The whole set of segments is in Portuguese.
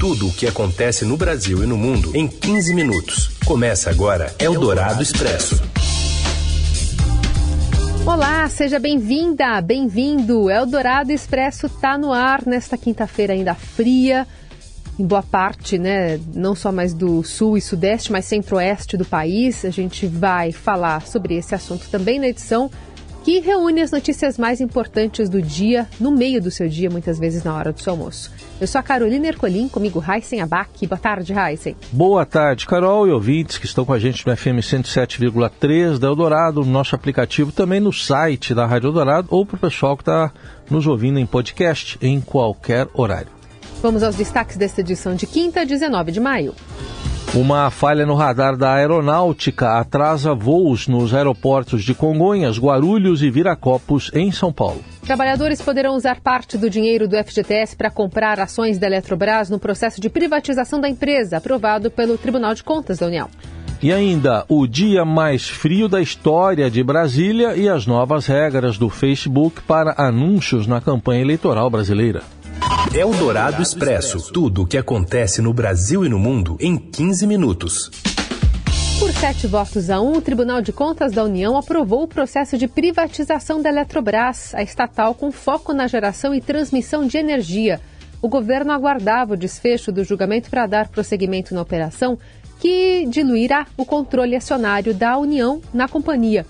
Tudo o que acontece no Brasil e no mundo em 15 minutos. Começa agora Eldorado Expresso. Olá, seja bem-vinda, bem-vindo. Eldorado Expresso está no ar nesta quinta-feira ainda fria, em boa parte, né, não só mais do sul e sudeste, mas centro-oeste do país. A gente vai falar sobre esse assunto também na edição que reúne as notícias mais importantes do dia no meio do seu dia, muitas vezes na hora do seu almoço. Eu sou a Carolina Ercolim, comigo Heisen Abac. Boa tarde, Heisen. Boa tarde, Carol e ouvintes que estão com a gente no FM 107,3 da Eldorado, no nosso aplicativo, também no site da Rádio Eldorado ou para o pessoal que está nos ouvindo em podcast em qualquer horário. Vamos aos destaques desta edição de quinta, 19 de maio. Uma falha no radar da aeronáutica atrasa voos nos aeroportos de Congonhas, Guarulhos e Viracopos, em São Paulo. Trabalhadores poderão usar parte do dinheiro do FGTS para comprar ações da Eletrobras no processo de privatização da empresa, aprovado pelo Tribunal de Contas da União. E ainda o dia mais frio da história de Brasília e as novas regras do Facebook para anúncios na campanha eleitoral brasileira. Eldorado Expresso. Tudo o que acontece no Brasil e no mundo em 15 minutos. Por sete votos a um, o Tribunal de Contas da União aprovou o processo de privatização da Eletrobras, a estatal com foco na geração e transmissão de energia. O governo aguardava o desfecho do julgamento para dar prosseguimento na operação, que diluirá o controle acionário da União na companhia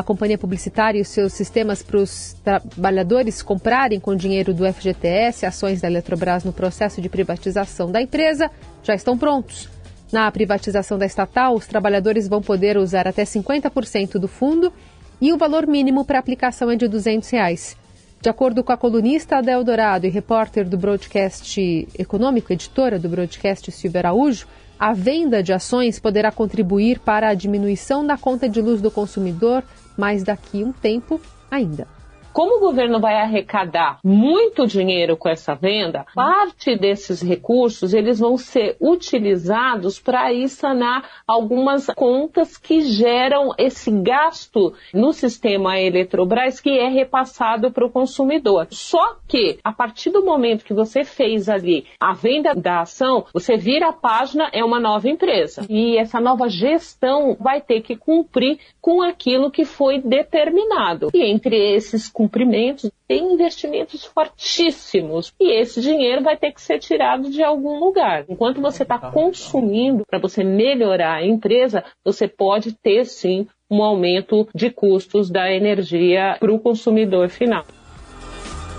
a companhia publicitária e os seus sistemas para os trabalhadores comprarem com dinheiro do FGTS ações da Eletrobras no processo de privatização da empresa já estão prontos. Na privatização da estatal, os trabalhadores vão poder usar até 50% do fundo e o valor mínimo para aplicação é de 200 reais. De acordo com a colunista da Eldorado e repórter do Broadcast Econômico, editora do Broadcast Silvia Araújo, a venda de ações poderá contribuir para a diminuição da conta de luz do consumidor mas daqui um tempo ainda. Como o governo vai arrecadar muito dinheiro com essa venda, parte desses recursos eles vão ser utilizados para ir sanar algumas contas que geram esse gasto no sistema Eletrobras que é repassado para o consumidor. Só que a partir do momento que você fez ali a venda da ação, você vira a página, é uma nova empresa. E essa nova gestão vai ter que cumprir com aquilo que foi determinado. E entre esses cumprimentos, tem investimentos fortíssimos e esse dinheiro vai ter que ser tirado de algum lugar. Enquanto você está consumindo para você melhorar a empresa, você pode ter sim um aumento de custos da energia para o consumidor final.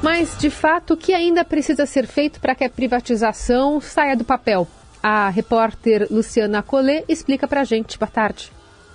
Mas, de fato, o que ainda precisa ser feito para que a privatização saia do papel? A repórter Luciana Collet explica para a gente. Boa tarde.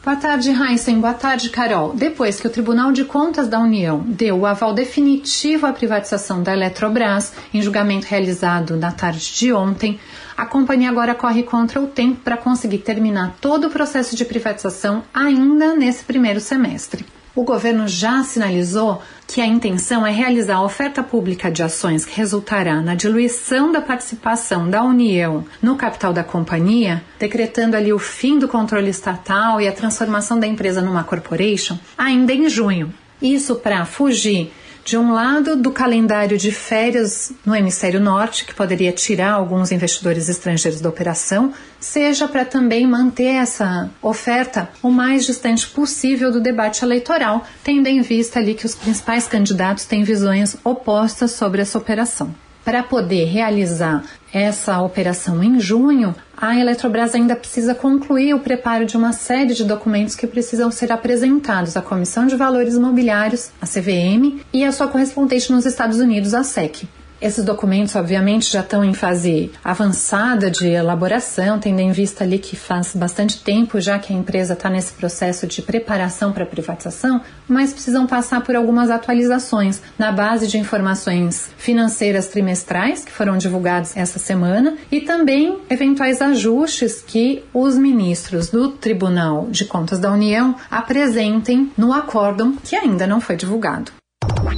Boa tarde, Heisen. Boa tarde, Carol. Depois que o Tribunal de Contas da União deu o aval definitivo à privatização da Eletrobras, em julgamento realizado na tarde de ontem, a companhia agora corre contra o tempo para conseguir terminar todo o processo de privatização ainda nesse primeiro semestre o governo já sinalizou que a intenção é realizar a oferta pública de ações que resultará na diluição da participação da União no capital da companhia, decretando ali o fim do controle estatal e a transformação da empresa numa corporation, ainda em junho. Isso para fugir de um lado, do calendário de férias no hemisfério norte, que poderia tirar alguns investidores estrangeiros da operação, seja para também manter essa oferta o mais distante possível do debate eleitoral, tendo em vista ali que os principais candidatos têm visões opostas sobre essa operação. Para poder realizar essa operação em junho, a Eletrobras ainda precisa concluir o preparo de uma série de documentos que precisam ser apresentados à Comissão de Valores Imobiliários, a CVM, e à sua correspondente nos Estados Unidos, a SEC. Esses documentos, obviamente, já estão em fase avançada de elaboração, tendo em vista ali que faz bastante tempo já que a empresa está nesse processo de preparação para a privatização, mas precisam passar por algumas atualizações na base de informações financeiras trimestrais que foram divulgadas essa semana e também eventuais ajustes que os ministros do Tribunal de Contas da União apresentem no acórdão que ainda não foi divulgado.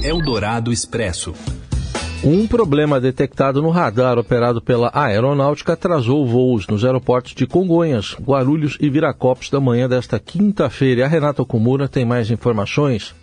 Eldorado Expresso. Um problema detectado no radar operado pela aeronáutica atrasou voos nos aeroportos de Congonhas, Guarulhos e Viracopos da manhã desta quinta-feira. A Renata Kumura tem mais informações.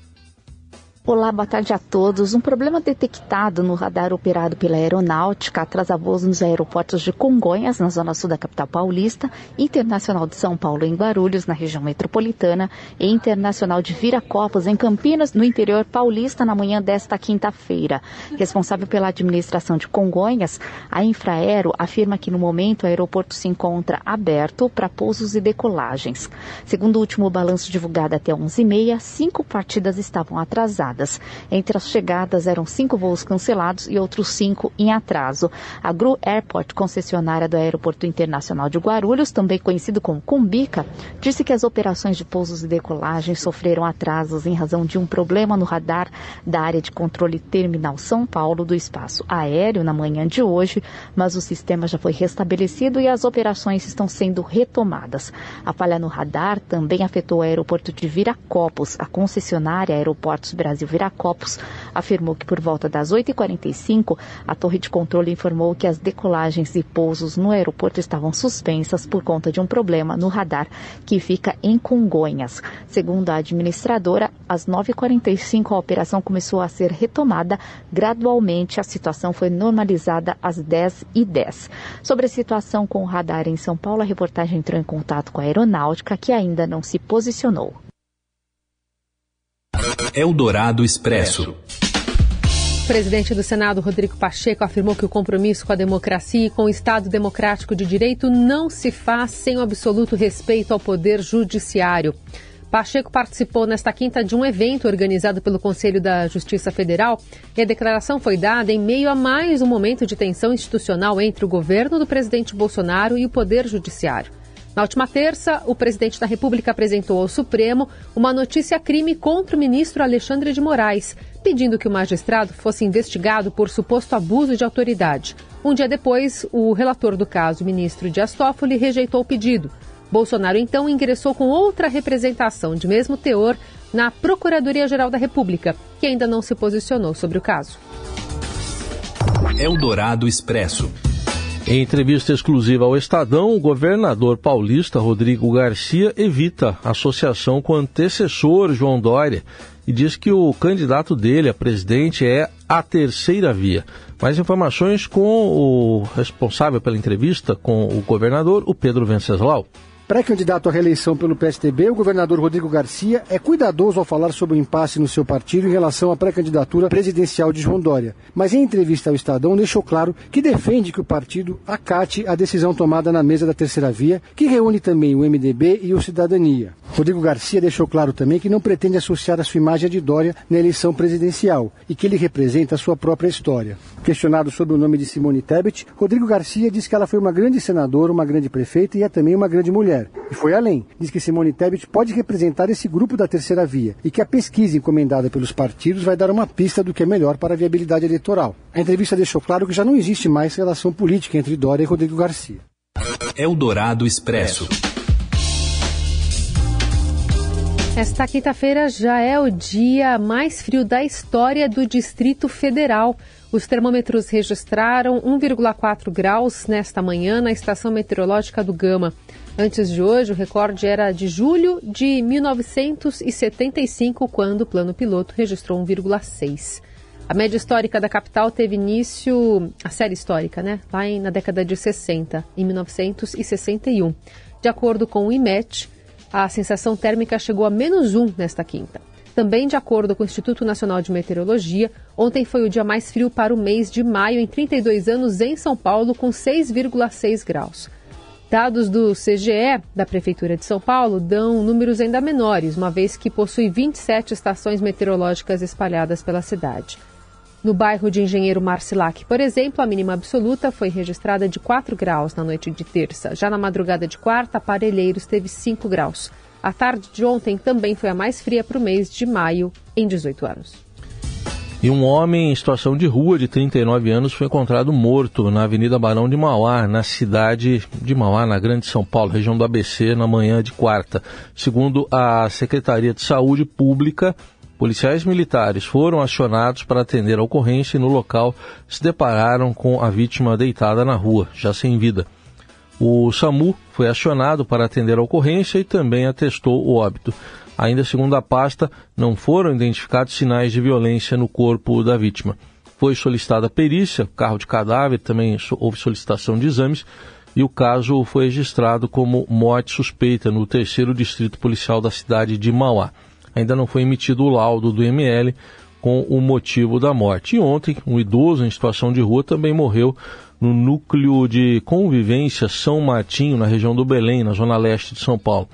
Olá, boa tarde a todos. Um problema detectado no radar operado pela Aeronáutica atrasa voos nos aeroportos de Congonhas, na zona sul da capital paulista, Internacional de São Paulo, em Guarulhos, na região metropolitana, e Internacional de Viracopos, em Campinas, no interior paulista, na manhã desta quinta-feira. Responsável pela administração de Congonhas, a Infraero afirma que no momento o aeroporto se encontra aberto para pousos e decolagens. Segundo o último balanço divulgado até 11h30, cinco partidas estavam atrasadas. Entre as chegadas eram cinco voos cancelados e outros cinco em atraso. A Gru Airport, concessionária do Aeroporto Internacional de Guarulhos, também conhecido como Cumbica, disse que as operações de pousos e decolagens sofreram atrasos em razão de um problema no radar da área de controle terminal São Paulo do espaço aéreo na manhã de hoje, mas o sistema já foi restabelecido e as operações estão sendo retomadas. A falha no radar também afetou o aeroporto de Viracopos, a concessionária Aeroportos Brasil Viracopos, afirmou que por volta das 8h45, a torre de controle informou que as decolagens e pousos no aeroporto estavam suspensas por conta de um problema no radar que fica em Congonhas. Segundo a administradora, às 9h45 a operação começou a ser retomada gradualmente. A situação foi normalizada às 10h10. Sobre a situação com o radar em São Paulo, a reportagem entrou em contato com a aeronáutica, que ainda não se posicionou. Eldorado Expresso. O presidente do Senado, Rodrigo Pacheco, afirmou que o compromisso com a democracia e com o Estado democrático de direito não se faz sem o absoluto respeito ao poder judiciário. Pacheco participou nesta quinta de um evento organizado pelo Conselho da Justiça Federal e a declaração foi dada em meio a mais um momento de tensão institucional entre o governo do presidente Bolsonaro e o Poder Judiciário. Na última terça, o presidente da República apresentou ao Supremo uma notícia-crime contra o ministro Alexandre de Moraes, pedindo que o magistrado fosse investigado por suposto abuso de autoridade. Um dia depois, o relator do caso, o ministro Dias Toffoli, rejeitou o pedido. Bolsonaro então ingressou com outra representação de mesmo teor na Procuradoria-Geral da República, que ainda não se posicionou sobre o caso. Eldorado Expresso. Em entrevista exclusiva ao Estadão, o governador paulista Rodrigo Garcia evita associação com o antecessor João Dória e diz que o candidato dele a presidente é a terceira via. Mais informações com o responsável pela entrevista com o governador, o Pedro Venceslau. Pré-candidato à reeleição pelo PSDB, o governador Rodrigo Garcia é cuidadoso ao falar sobre o impasse no seu partido em relação à pré-candidatura presidencial de João Dória. Mas em entrevista ao Estadão deixou claro que defende que o partido acate a decisão tomada na mesa da terceira via, que reúne também o MDB e o Cidadania. Rodrigo Garcia deixou claro também que não pretende associar a sua imagem de Dória na eleição presidencial e que ele representa a sua própria história. Questionado sobre o nome de Simone Tebet, Rodrigo Garcia diz que ela foi uma grande senadora, uma grande prefeita e é também uma grande mulher. E foi além. Diz que Simone Tebet pode representar esse grupo da terceira via e que a pesquisa encomendada pelos partidos vai dar uma pista do que é melhor para a viabilidade eleitoral. A entrevista deixou claro que já não existe mais relação política entre Dória e Rodrigo Garcia. Eldorado Expresso. Esta quinta-feira já é o dia mais frio da história do Distrito Federal. Os termômetros registraram 1,4 graus nesta manhã na estação meteorológica do Gama. Antes de hoje, o recorde era de julho de 1975, quando o plano piloto registrou 1,6. A média histórica da capital teve início, a série histórica, né? Lá em, na década de 60, em 1961. De acordo com o IMET, a sensação térmica chegou a menos 1 nesta quinta. Também de acordo com o Instituto Nacional de Meteorologia, ontem foi o dia mais frio para o mês de maio em 32 anos em São Paulo, com 6,6 graus. Dados do CGE, da Prefeitura de São Paulo, dão números ainda menores, uma vez que possui 27 estações meteorológicas espalhadas pela cidade. No bairro de Engenheiro Marcilac, por exemplo, a mínima absoluta foi registrada de 4 graus na noite de terça. Já na madrugada de quarta, Parelheiros teve 5 graus. A tarde de ontem também foi a mais fria para o mês de maio, em 18 anos. E um homem em situação de rua de 39 anos foi encontrado morto na Avenida Barão de Mauá, na cidade de Mauá, na Grande São Paulo, região do ABC, na manhã de quarta. Segundo a Secretaria de Saúde Pública, policiais militares foram acionados para atender a ocorrência e no local se depararam com a vítima deitada na rua, já sem vida. O SAMU foi acionado para atender a ocorrência e também atestou o óbito. Ainda segundo a pasta, não foram identificados sinais de violência no corpo da vítima. Foi solicitada perícia, carro de cadáver, também houve solicitação de exames e o caso foi registrado como morte suspeita no terceiro distrito policial da cidade de Mauá. Ainda não foi emitido o laudo do ML com o motivo da morte. E ontem, um idoso em situação de rua também morreu no núcleo de convivência São Martinho, na região do Belém, na zona leste de São Paulo.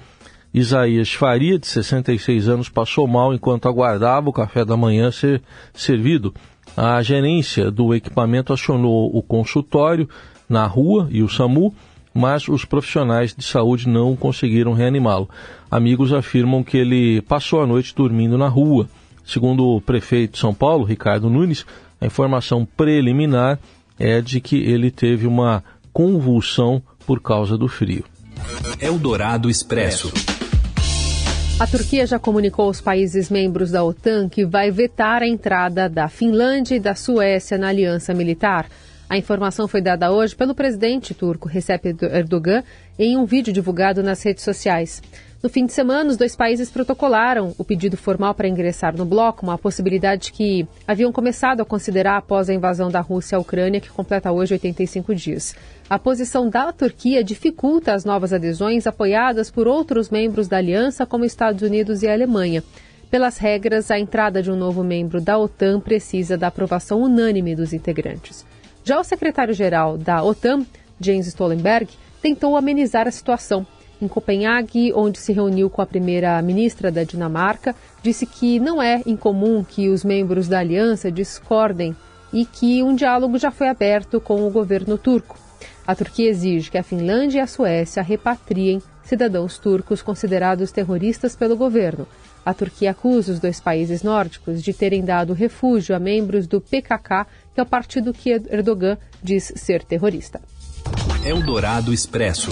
Isaías Faria, de 66 anos, passou mal enquanto aguardava o café da manhã ser servido. A gerência do equipamento acionou o consultório na rua e o SAMU, mas os profissionais de saúde não conseguiram reanimá-lo. Amigos afirmam que ele passou a noite dormindo na rua. Segundo o prefeito de São Paulo, Ricardo Nunes, a informação preliminar é de que ele teve uma convulsão por causa do frio. Eldorado Expresso. A Turquia já comunicou aos países membros da OTAN que vai vetar a entrada da Finlândia e da Suécia na aliança militar. A informação foi dada hoje pelo presidente turco Recep Erdogan em um vídeo divulgado nas redes sociais. No fim de semana, os dois países protocolaram o pedido formal para ingressar no bloco, uma possibilidade que haviam começado a considerar após a invasão da Rússia à Ucrânia, que completa hoje 85 dias. A posição da Turquia dificulta as novas adesões apoiadas por outros membros da aliança, como Estados Unidos e Alemanha. Pelas regras, a entrada de um novo membro da OTAN precisa da aprovação unânime dos integrantes. Já o secretário-geral da OTAN, Jens Stoltenberg, tentou amenizar a situação em Copenhague, onde se reuniu com a primeira-ministra da Dinamarca, disse que não é incomum que os membros da aliança discordem e que um diálogo já foi aberto com o governo turco. A Turquia exige que a Finlândia e a Suécia repatriem cidadãos turcos considerados terroristas pelo governo. A Turquia acusa os dois países nórdicos de terem dado refúgio a membros do PKK, que é o partido que Erdogan diz ser terrorista. Eldorado Expresso.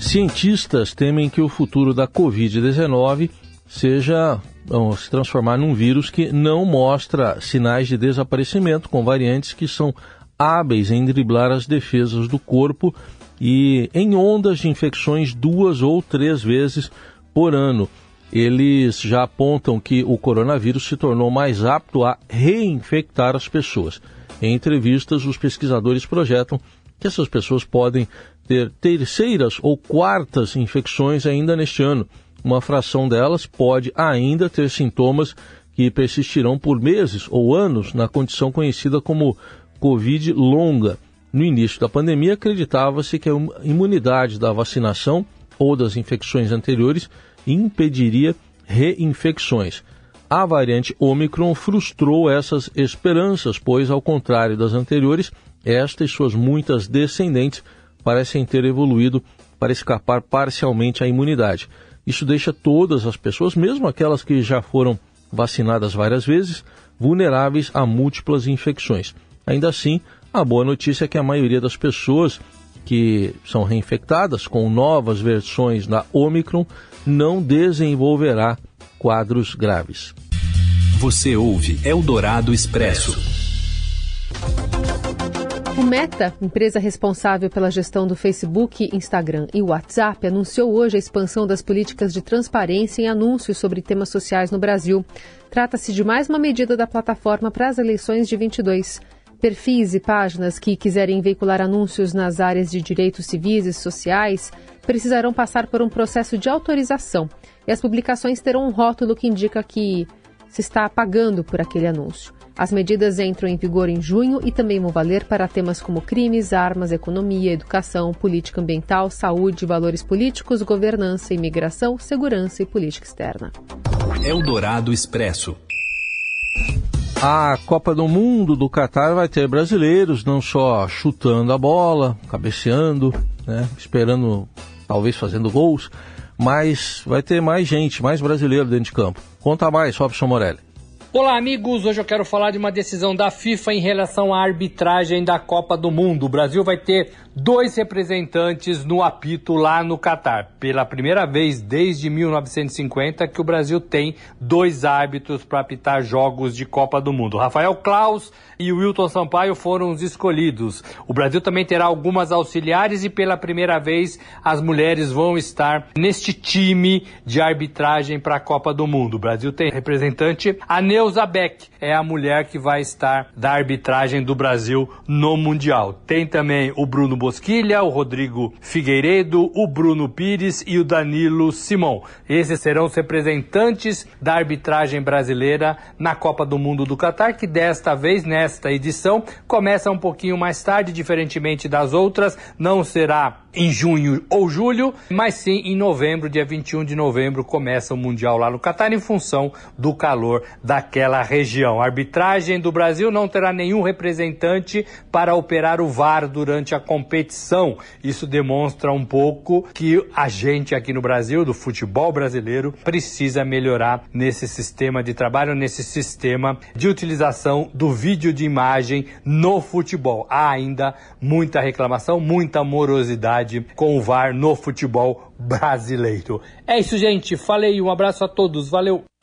Cientistas temem que o futuro da Covid-19 seja vamos, se transformar num vírus que não mostra sinais de desaparecimento, com variantes que são hábeis em driblar as defesas do corpo e em ondas de infecções duas ou três vezes por ano. Eles já apontam que o coronavírus se tornou mais apto a reinfectar as pessoas. Em entrevistas, os pesquisadores projetam que essas pessoas podem ter terceiras ou quartas infecções ainda neste ano. Uma fração delas pode ainda ter sintomas que persistirão por meses ou anos na condição conhecida como Covid longa. No início da pandemia, acreditava-se que a imunidade da vacinação ou das infecções anteriores impediria reinfecções. A variante Omicron frustrou essas esperanças, pois, ao contrário das anteriores, esta e suas muitas descendentes parecem ter evoluído para escapar parcialmente à imunidade. Isso deixa todas as pessoas, mesmo aquelas que já foram vacinadas várias vezes, vulneráveis a múltiplas infecções. Ainda assim, a boa notícia é que a maioria das pessoas que são reinfectadas com novas versões da Omicron não desenvolverá quadros graves. Você ouve Eldorado Expresso. O Meta, empresa responsável pela gestão do Facebook, Instagram e WhatsApp, anunciou hoje a expansão das políticas de transparência em anúncios sobre temas sociais no Brasil. Trata-se de mais uma medida da plataforma para as eleições de 22. Perfis e páginas que quiserem veicular anúncios nas áreas de direitos civis e sociais precisarão passar por um processo de autorização e as publicações terão um rótulo que indica que se está pagando por aquele anúncio. As medidas entram em vigor em junho e também vão valer para temas como crimes, armas, economia, educação, política ambiental, saúde, valores políticos, governança, imigração, segurança e política externa. Eldorado Expresso. A Copa do Mundo do Catar vai ter brasileiros não só chutando a bola, cabeceando, né, esperando, talvez fazendo gols, mas vai ter mais gente, mais brasileiro dentro de campo. Conta mais, Robson Morelli. Olá, amigos. Hoje eu quero falar de uma decisão da FIFA em relação à arbitragem da Copa do Mundo. O Brasil vai ter dois representantes no apito lá no Catar. Pela primeira vez desde 1950 que o Brasil tem dois árbitros para apitar jogos de Copa do Mundo. Rafael Klaus e Wilton Sampaio foram os escolhidos. O Brasil também terá algumas auxiliares e pela primeira vez as mulheres vão estar neste time de arbitragem para a Copa do Mundo. O Brasil tem representante a Neuza Beck, é a mulher que vai estar da arbitragem do Brasil no Mundial. Tem também o Bruno Bosquilha, o Rodrigo Figueiredo, o Bruno Pires e o Danilo Simão. Esses serão os representantes da arbitragem brasileira na Copa do Mundo do Catar, que desta vez, nesta edição, começa um pouquinho mais tarde, diferentemente das outras, não será em junho ou julho, mas sim em novembro, dia 21 de novembro, começa o Mundial lá no Catar em função do calor daquela região. A arbitragem do Brasil não terá nenhum representante para operar o VAR durante a competição. Isso demonstra um pouco que a gente aqui no Brasil, do futebol brasileiro, precisa melhorar nesse sistema de trabalho, nesse sistema de utilização do vídeo de imagem no futebol. Há ainda muita reclamação, muita morosidade com o VAR no futebol brasileiro. É isso, gente. Falei, um abraço a todos. Valeu.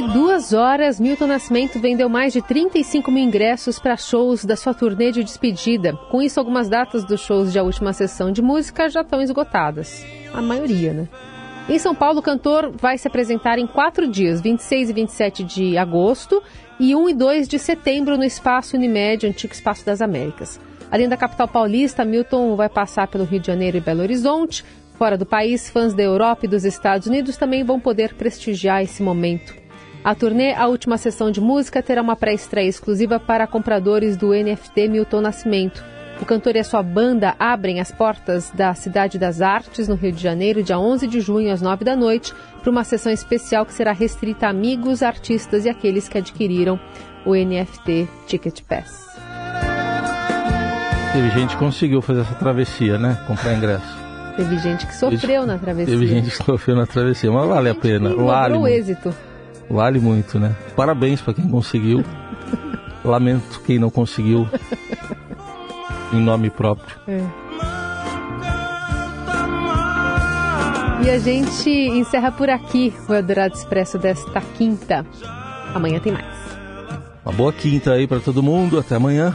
duas horas, Milton Nascimento vendeu mais de 35 mil ingressos para shows da sua turnê de despedida. Com isso, algumas datas dos shows da última sessão de música já estão esgotadas. A maioria, né? Em São Paulo, o cantor vai se apresentar em quatro dias, 26 e 27 de agosto e 1 e 2 de setembro no Espaço Unimed, antigo Espaço das Américas. Além da capital paulista, Milton vai passar pelo Rio de Janeiro e Belo Horizonte. Fora do país, fãs da Europa e dos Estados Unidos também vão poder prestigiar esse momento. A turnê A Última Sessão de Música terá uma pré-estreia exclusiva para compradores do NFT Milton Nascimento. O cantor e a sua banda abrem as portas da Cidade das Artes, no Rio de Janeiro, dia 11 de junho, às 9 da noite, para uma sessão especial que será restrita a amigos, artistas e aqueles que adquiriram o NFT Ticket Pass. Teve gente que conseguiu fazer essa travessia, né? Comprar ingresso. Teve gente que sofreu na travessia. Teve gente que sofreu na travessia, mas vale a pena. Vale o êxito. Vale muito, né? Parabéns para quem conseguiu. Lamento quem não conseguiu. em nome próprio. É. E a gente encerra por aqui o Eldorado Expresso desta quinta. Amanhã tem mais. Uma boa quinta aí para todo mundo. Até amanhã.